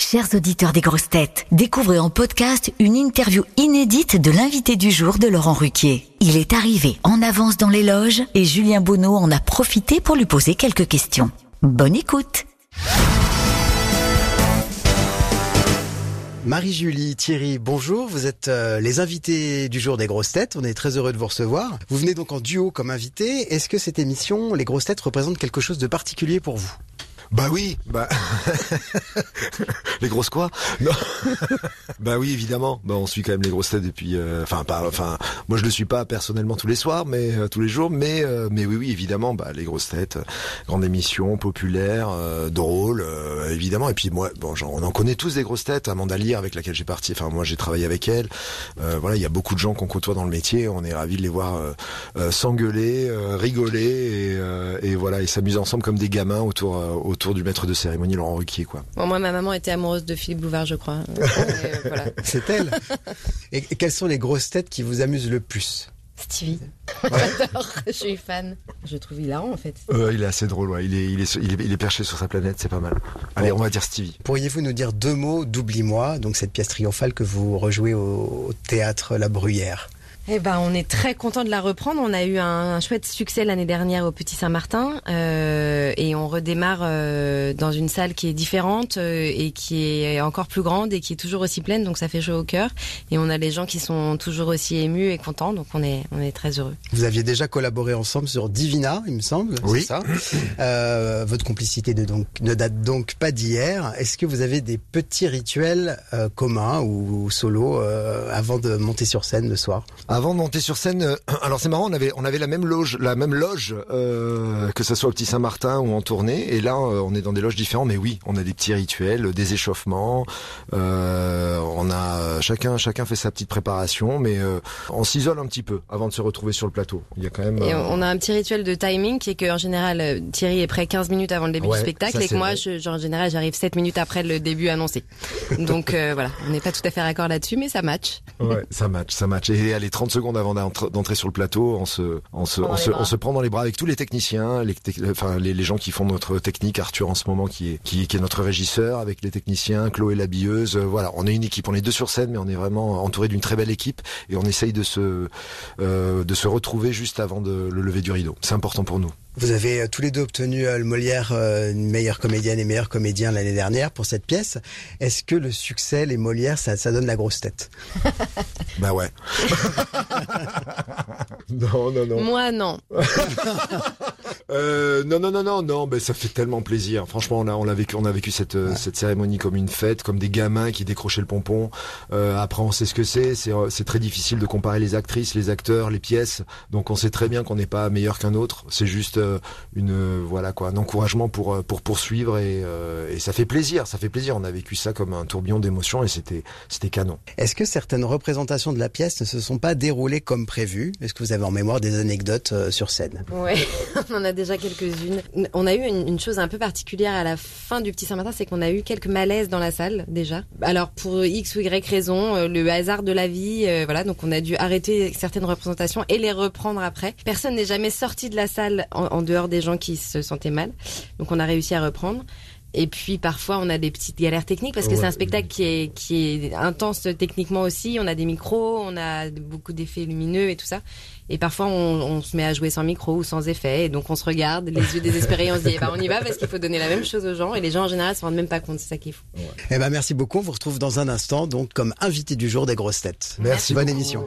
Chers auditeurs des grosses têtes, découvrez en podcast une interview inédite de l'invité du jour de Laurent Ruquier. Il est arrivé en avance dans les loges et Julien Bonneau en a profité pour lui poser quelques questions. Bonne écoute Marie-Julie, Thierry, bonjour. Vous êtes euh, les invités du jour des grosses têtes. On est très heureux de vous recevoir. Vous venez donc en duo comme invité. Est-ce que cette émission, les grosses têtes, représente quelque chose de particulier pour vous? Bah oui, bah les grosses quoi? Non. bah oui, évidemment. Bah on suit quand même les grosses têtes depuis euh, enfin pas enfin moi je le suis pas personnellement tous les soirs mais euh, tous les jours mais euh, mais oui oui, évidemment, bah les grosses têtes, grande émission populaire, drôle évidemment et puis moi bon genre, on en connaît tous des grosses têtes, Amanda Lear avec laquelle j'ai parti enfin moi j'ai travaillé avec elle. voilà, il y a beaucoup de gens qu'on côtoie dans le métier, on est ravis de les voir s'engueuler, rigoler et, voilà et s'amuser ensemble comme des gamins autour du maître de cérémonie Laurent Ruquier quoi. Bon, moi ma maman était amoureuse de Philippe Bouvard je crois. Euh, voilà. C'est elle. Et quelles sont les grosses têtes qui vous amusent le plus? Stevie. J'adore, je suis fan. Je trouve hilarant en fait. Euh, il est assez drôle, ouais. il, est, il, est, il, est, il est perché sur sa planète, c'est pas mal. Allez, on va dire Stevie. Pourriez-vous nous dire deux mots d'Oublie-moi, donc cette pièce triomphale que vous rejouez au, au théâtre La Bruyère? Eh ben, on est très content de la reprendre. On a eu un, chouette succès l'année dernière au Petit Saint-Martin euh, et on redémarre euh, dans une salle qui est différente euh, et qui est encore plus grande et qui est toujours aussi pleine. Donc ça fait chaud au cœur et on a les gens qui sont toujours aussi émus et contents. Donc on est on est très heureux. Vous aviez déjà collaboré ensemble sur Divina, il me semble. Oui. Ça? Euh, votre complicité de donc, ne date donc pas d'hier. Est-ce que vous avez des petits rituels euh, communs ou, solo avant de monter sur scène le soir? Avant de monter sur scène, euh, alors c'est marrant, on avait on avait la même loge, la même loge euh, que ça soit au Petit Saint-Martin ou en tournée, et là euh, on est dans des loges différentes, mais oui, on a des petits rituels, des échauffements, on a chacun chacun fait sa petite préparation, mais on s'isole un petit peu avant de se retrouver sur le plateau. Il y a quand même. Et on a un petit rituel de timing qui est qu'en général Thierry est prêt 15 minutes avant le début du spectacle et que moi, je, genre, en général, j'arrive 7 minutes après le début annoncé. Donc voilà, on n'est pas tout à fait raccord là-dessus, mais ça match. Ouais, ça match, ça match. Et allez, 30 secondes avant d'entrer sur le plateau, on se, prend dans les bras avec tous les techniciens, les, enfin les, les, gens qui font notre technique, Arthur en ce moment qui est, qui, qui est notre régisseur, avec les techniciens, Chloé l'habilleuse. Euh, voilà, on est une équipe, on est deux sur scène, mais on est vraiment entouré d'une très belle équipe et on essaye de se, euh, de se retrouver juste avant de le lever du rideau. C'est important pour nous. Vous avez euh, tous les deux obtenu euh, le Molière euh, meilleure comédienne et meilleur comédien l'année dernière pour cette pièce. Est-ce que le succès, les Molières, ça, ça donne la grosse tête? Bah ouais. non, non, non. Moi, non. euh, non, non, non, non, non. Ben ça fait tellement plaisir. Franchement, on a, on a vécu, on a vécu cette, ouais. cette cérémonie comme une fête, comme des gamins qui décrochaient le pompon. Euh, après, on sait ce que c'est. C'est, c'est très difficile de comparer les actrices, les acteurs, les pièces. Donc, on sait très bien qu'on n'est pas meilleur qu'un autre. C'est juste une voilà quoi un encouragement pour pour poursuivre et, euh, et, ça fait plaisir ça fait plaisir on a vécu ça comme un tourbillon d'émotions et c'était c'était canon est-ce que certaines représentations de la pièce ne se sont pas déroulées comme prévu? Est-ce que vous avez en mémoire des anecdotes euh, sur scène? Ouais on en a déjà quelques-unes on a eu une, chose un peu particulière à la fin du petit Saint-Martin c'est qu'on a eu quelques malaises dans la salle déjà alors pour x ou y raison euh, le hasard de la vie euh, voilà donc on a dû arrêter certaines représentations et les reprendre après personne n'est jamais sorti de la salle en, en dehors des gens qui se sentaient mal. Donc on a réussi à reprendre. Et puis parfois on a des petites galères techniques parce que ouais, c'est un spectacle qui est qui est intense techniquement aussi. On a des micros, on a beaucoup d'effets lumineux et tout ça. Et parfois on, on, se met à jouer sans micro ou sans effet et donc on se regarde les yeux désespérés et on se dit eh ben on y va parce qu'il faut donner la même chose aux gens et les gens en général se rendent même pas compte. C'est ça qui est fou. Ouais. Eh ben merci beaucoup. On vous retrouve dans un instant donc comme invité du jour des grosses têtes. Merci. Bonne beaucoup. émission.